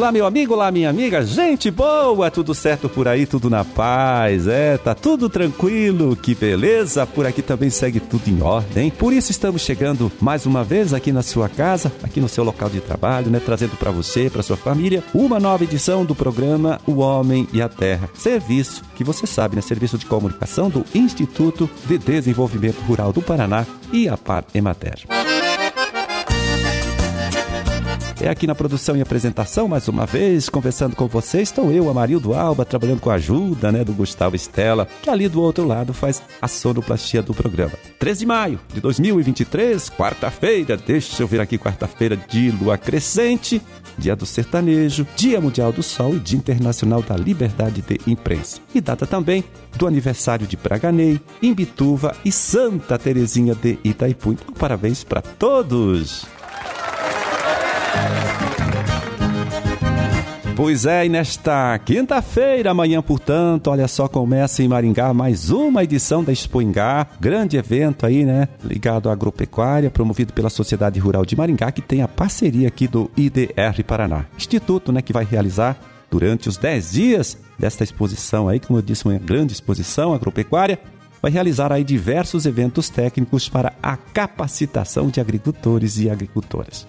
Olá, meu amigo, olá, minha amiga, gente boa, tudo certo por aí, tudo na paz, é, tá tudo tranquilo, que beleza, por aqui também segue tudo em ordem. Por isso estamos chegando mais uma vez aqui na sua casa, aqui no seu local de trabalho, né, trazendo para você, para sua família, uma nova edição do programa O Homem e a Terra. Serviço que você sabe, né, serviço de comunicação do Instituto de Desenvolvimento Rural do Paraná e a Par Emater. É aqui na produção e apresentação, mais uma vez, conversando com vocês. Estou eu, Amarildo Alba, trabalhando com a ajuda né, do Gustavo Estela, que ali do outro lado faz a sonoplastia do programa. 13 de maio de 2023, quarta-feira, deixa eu ver aqui, quarta-feira de lua crescente, dia do sertanejo, dia mundial do sol e dia internacional da liberdade de imprensa. E data também do aniversário de Braganei, Imbituva e Santa Terezinha de Itaipu. Então, parabéns para todos! Pois é, e nesta quinta-feira, amanhã, portanto, olha só, começa em Maringá mais uma edição da Expo Ingá, grande evento aí, né, ligado à agropecuária, promovido pela Sociedade Rural de Maringá, que tem a parceria aqui do IDR Paraná, instituto, né, que vai realizar durante os 10 dias desta exposição aí, como eu disse, uma grande exposição agropecuária, vai realizar aí diversos eventos técnicos para a capacitação de agricultores e agricultoras.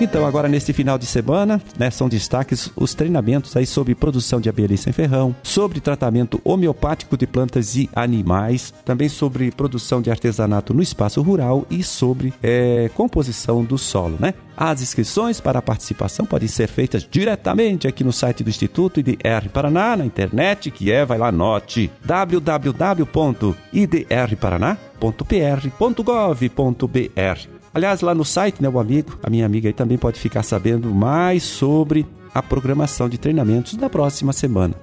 Então, agora neste final de semana, né, são destaques os treinamentos aí sobre produção de abelha sem ferrão, sobre tratamento homeopático de plantas e animais, também sobre produção de artesanato no espaço rural e sobre é, composição do solo, né? As inscrições para a participação podem ser feitas diretamente aqui no site do Instituto IDR Paraná, na internet, que é, vai lá, note, www.idrparaná.pr.gov.br. Aliás, lá no site, né, o amigo, a minha amiga aí também pode ficar sabendo mais sobre a programação de treinamentos da próxima semana.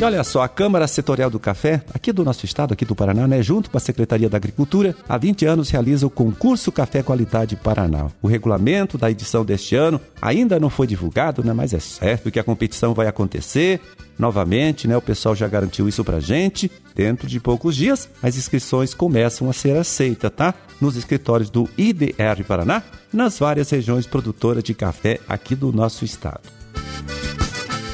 E olha só, a Câmara Setorial do Café, aqui do nosso estado, aqui do Paraná, né, junto com a Secretaria da Agricultura, há 20 anos realiza o concurso Café Qualidade Paraná. O regulamento da edição deste ano ainda não foi divulgado, né, mas é certo que a competição vai acontecer novamente, né? O pessoal já garantiu isso pra gente. Dentro de poucos dias, as inscrições começam a ser aceitas, tá? Nos escritórios do IDR Paraná, nas várias regiões produtoras de café aqui do nosso estado.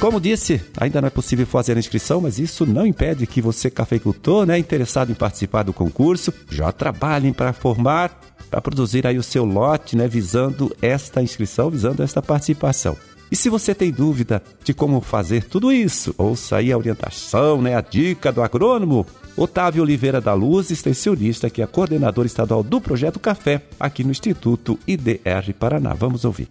Como disse, ainda não é possível fazer a inscrição, mas isso não impede que você, cafeicultor, né, interessado em participar do concurso, já trabalhem para formar, para produzir aí o seu lote, né, visando esta inscrição, visando esta participação. E se você tem dúvida de como fazer tudo isso, ouça aí a orientação, né, a dica do agrônomo Otávio Oliveira da Luz, extensionista, que é coordenador estadual do Projeto Café, aqui no Instituto IDR Paraná. Vamos ouvir.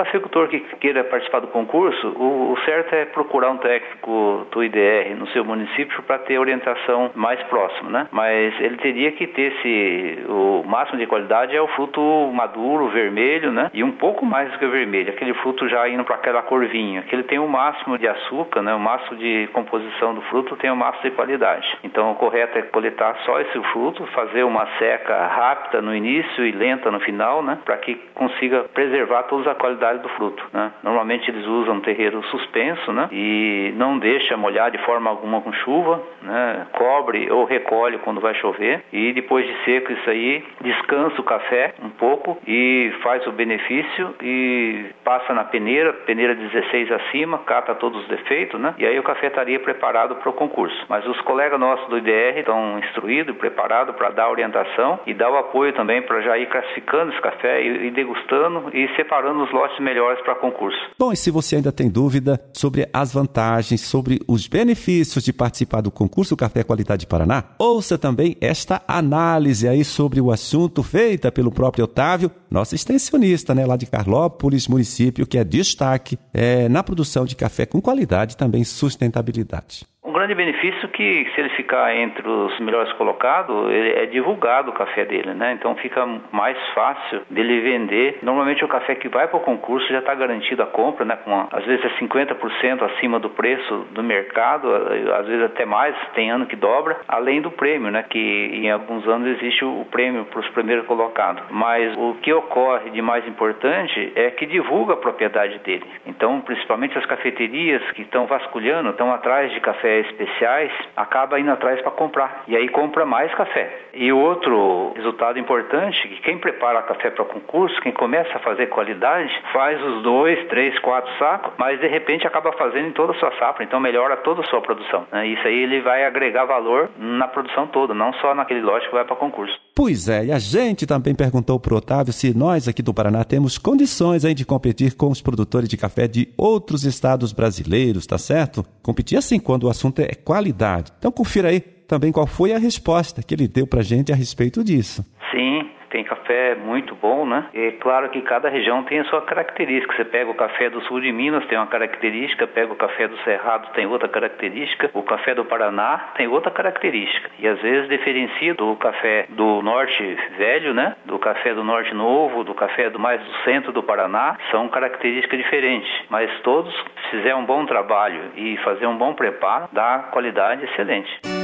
Cafeicultor que queira participar do concurso, o, o, certo é procurar um técnico do IDR no seu município para ter orientação mais próxima, né? Mas ele teria que ter esse, o máximo de qualidade é o fruto maduro, vermelho, né? E um pouco mais do que o vermelho, aquele fruto já indo para aquela cor vinho, que ele tem o máximo de açúcar, né? O máximo de composição do fruto tem o máximo de qualidade. Então o correto é coletar só esse fruto, fazer uma seca rápida no início e lenta no final, né? Para que consiga preservar toda a qualidade do fruto. Né? Normalmente eles usam terreiro suspenso né? e não deixa molhar de forma alguma com chuva, né? cobre ou recolhe quando vai chover e depois de seco isso aí descansa o café um pouco e faz o benefício e passa na peneira, peneira 16 acima, cata todos os defeitos, né? E aí o café estaria preparado para o concurso. Mas os colegas nossos do IDR estão instruídos e preparados para dar orientação e dar o apoio também para já ir classificando esse café e, e degustando e separando os lotes melhores para concurso. Bom, e se você ainda tem dúvida sobre as vantagens, sobre os benefícios de participar do concurso Café Qualidade Paraná, ouça também esta análise aí sobre o assunto feita pelo próprio Otávio, nosso extensionista, né, lá de Carlópolis, município que é destaque é, na produção de café com qualidade e também sustentabilidade. Um grande benefício que se ele ficar entre os melhores colocados, ele é divulgado o café dele, né? Então fica mais fácil dele vender. Normalmente o café que vai para o concurso já está garantido a compra, né? Com às vezes é 50% acima do preço do mercado, às vezes até mais, tem ano que dobra, além do prêmio, né? Que em alguns anos existe o prêmio para os primeiros colocados. Mas o que ocorre de mais importante é que divulga a propriedade dele. Então, principalmente as cafeterias que estão vasculhando, estão atrás de café especiais acaba indo atrás para comprar e aí compra mais café. E outro resultado importante que quem prepara café para concurso, quem começa a fazer qualidade, faz os dois, três, quatro sacos, mas de repente acaba fazendo em toda a sua safra, então melhora toda a sua produção. Né? Isso aí ele vai agregar valor na produção toda, não só naquele lote que vai para concurso. Pois é, e a gente também perguntou para o Otávio se nós aqui do Paraná temos condições aí de competir com os produtores de café de outros estados brasileiros, tá certo? Competir assim quando o assunto é qualidade. Então confira aí também qual foi a resposta que ele deu para a gente a respeito disso. Sim, tem café muito bom, né? É claro que cada região tem a sua característica. Você pega o café do sul de Minas, tem uma característica, pega o café do Cerrado, tem outra característica, o café do Paraná tem outra característica. E às vezes diferencia do café do norte velho, né? Do café do norte novo, do café do mais do centro do Paraná, são características diferentes. Mas todos, se fizer um bom trabalho e fazer um bom preparo, dá qualidade excelente.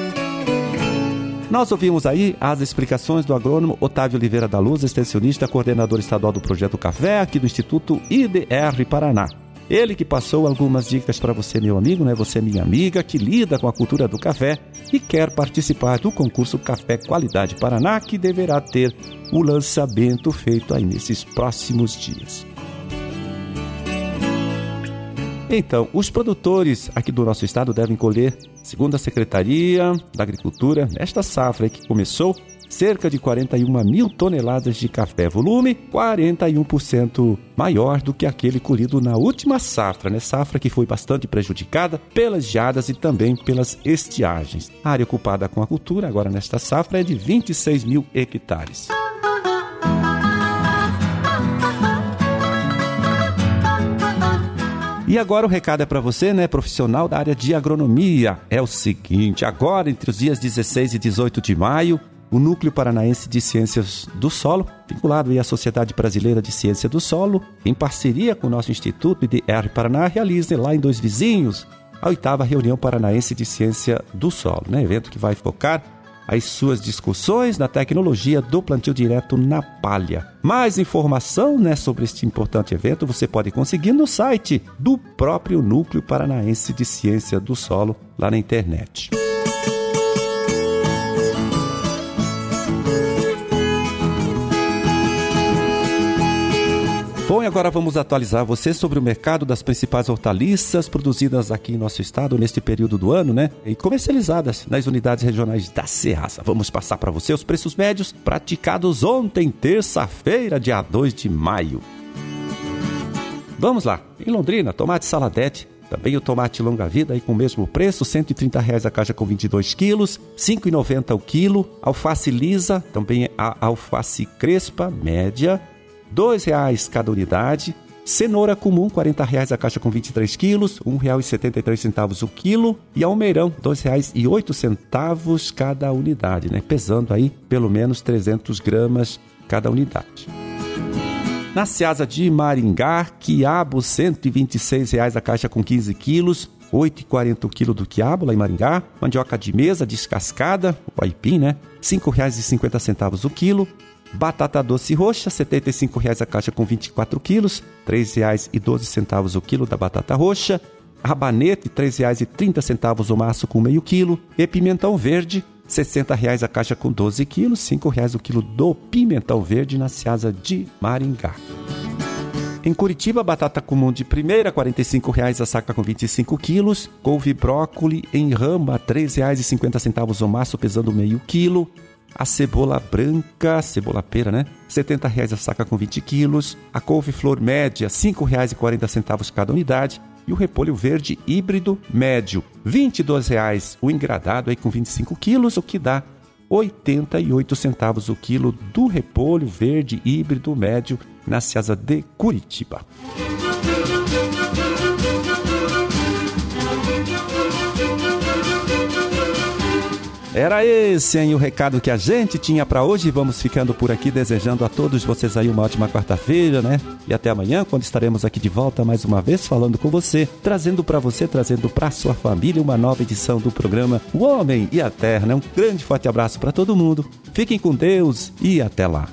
Nós ouvimos aí as explicações do agrônomo Otávio Oliveira da Luz, extensionista, coordenador estadual do Projeto Café, aqui do Instituto IDR Paraná. Ele que passou algumas dicas para você, meu amigo, né? Você, minha amiga, que lida com a cultura do café e quer participar do concurso Café Qualidade Paraná, que deverá ter o lançamento feito aí nesses próximos dias. Então, os produtores aqui do nosso estado devem colher, segundo a Secretaria da Agricultura, nesta safra que começou, cerca de 41 mil toneladas de café, volume 41% maior do que aquele colhido na última safra, né? Safra que foi bastante prejudicada pelas geadas e também pelas estiagens. A área ocupada com a cultura agora nesta safra é de 26 mil hectares. E agora o recado é para você, né, profissional da área de agronomia. É o seguinte, agora entre os dias 16 e 18 de maio, o Núcleo Paranaense de Ciências do Solo, vinculado à Sociedade Brasileira de Ciência do Solo, em parceria com o nosso Instituto IDR Paraná, realiza lá em Dois Vizinhos a oitava reunião paranaense de ciência do solo, né? evento que vai focar as suas discussões na tecnologia do plantio direto na palha. Mais informação né, sobre este importante evento você pode conseguir no site do próprio Núcleo Paranaense de Ciência do Solo, lá na internet. Bom, e agora vamos atualizar você sobre o mercado das principais hortaliças produzidas aqui em nosso estado neste período do ano, né? E comercializadas nas unidades regionais da Ceasa. Vamos passar para você os preços médios praticados ontem, terça-feira, dia 2 de maio. Vamos lá. Em Londrina, tomate saladete também o tomate longa-vida aí com o mesmo preço, 130 reais a caixa com 22 quilos, R$ 5,90 o quilo. Alface lisa, também a alface crespa, média, R$ reais cada unidade. Cenoura comum, R$ reais a caixa com 23 quilos, R$ 1,73 o quilo. E almeirão, R$ 2,08 cada unidade, né? pesando aí pelo menos 300 gramas cada unidade. Na Seasa de Maringá, quiabo, 126 reais a caixa com 15 quilos, 8,40 o quilo do quiabo lá em Maringá. Mandioca de mesa descascada, o aipim, né? R$ 5,50 o quilo. Batata doce roxa, R$ 75,00 a caixa com 24 quilos, R$ 3,12 o quilo da batata roxa. Rabanete, R$ 3,30 o maço com meio quilo. E pimentão verde, R$ 60,00 a caixa com 12 quilos, R$ 5,00 o quilo do pimentão verde na Seasa de Maringá. Em Curitiba, batata comum de primeira, R$ 45,00 a saca com 25 quilos. Couve brócoli em rama, R$ 3,50 o maço, pesando meio quilo a cebola branca, cebola pera, né? R$ 70,00 a saca com 20 quilos, a couve-flor média, R$ 5,40 cada unidade, e o repolho verde híbrido médio, R$ 22,00 o engradado aí com 25 quilos, o que dá 88 centavos o quilo do repolho verde híbrido médio na Ceasa de Curitiba. Era esse hein, o recado que a gente tinha para hoje. Vamos ficando por aqui desejando a todos vocês aí uma ótima quarta-feira, né? E até amanhã, quando estaremos aqui de volta mais uma vez falando com você, trazendo para você, trazendo para sua família uma nova edição do programa O Homem e a Terra. Né? Um grande forte abraço para todo mundo. Fiquem com Deus e até lá.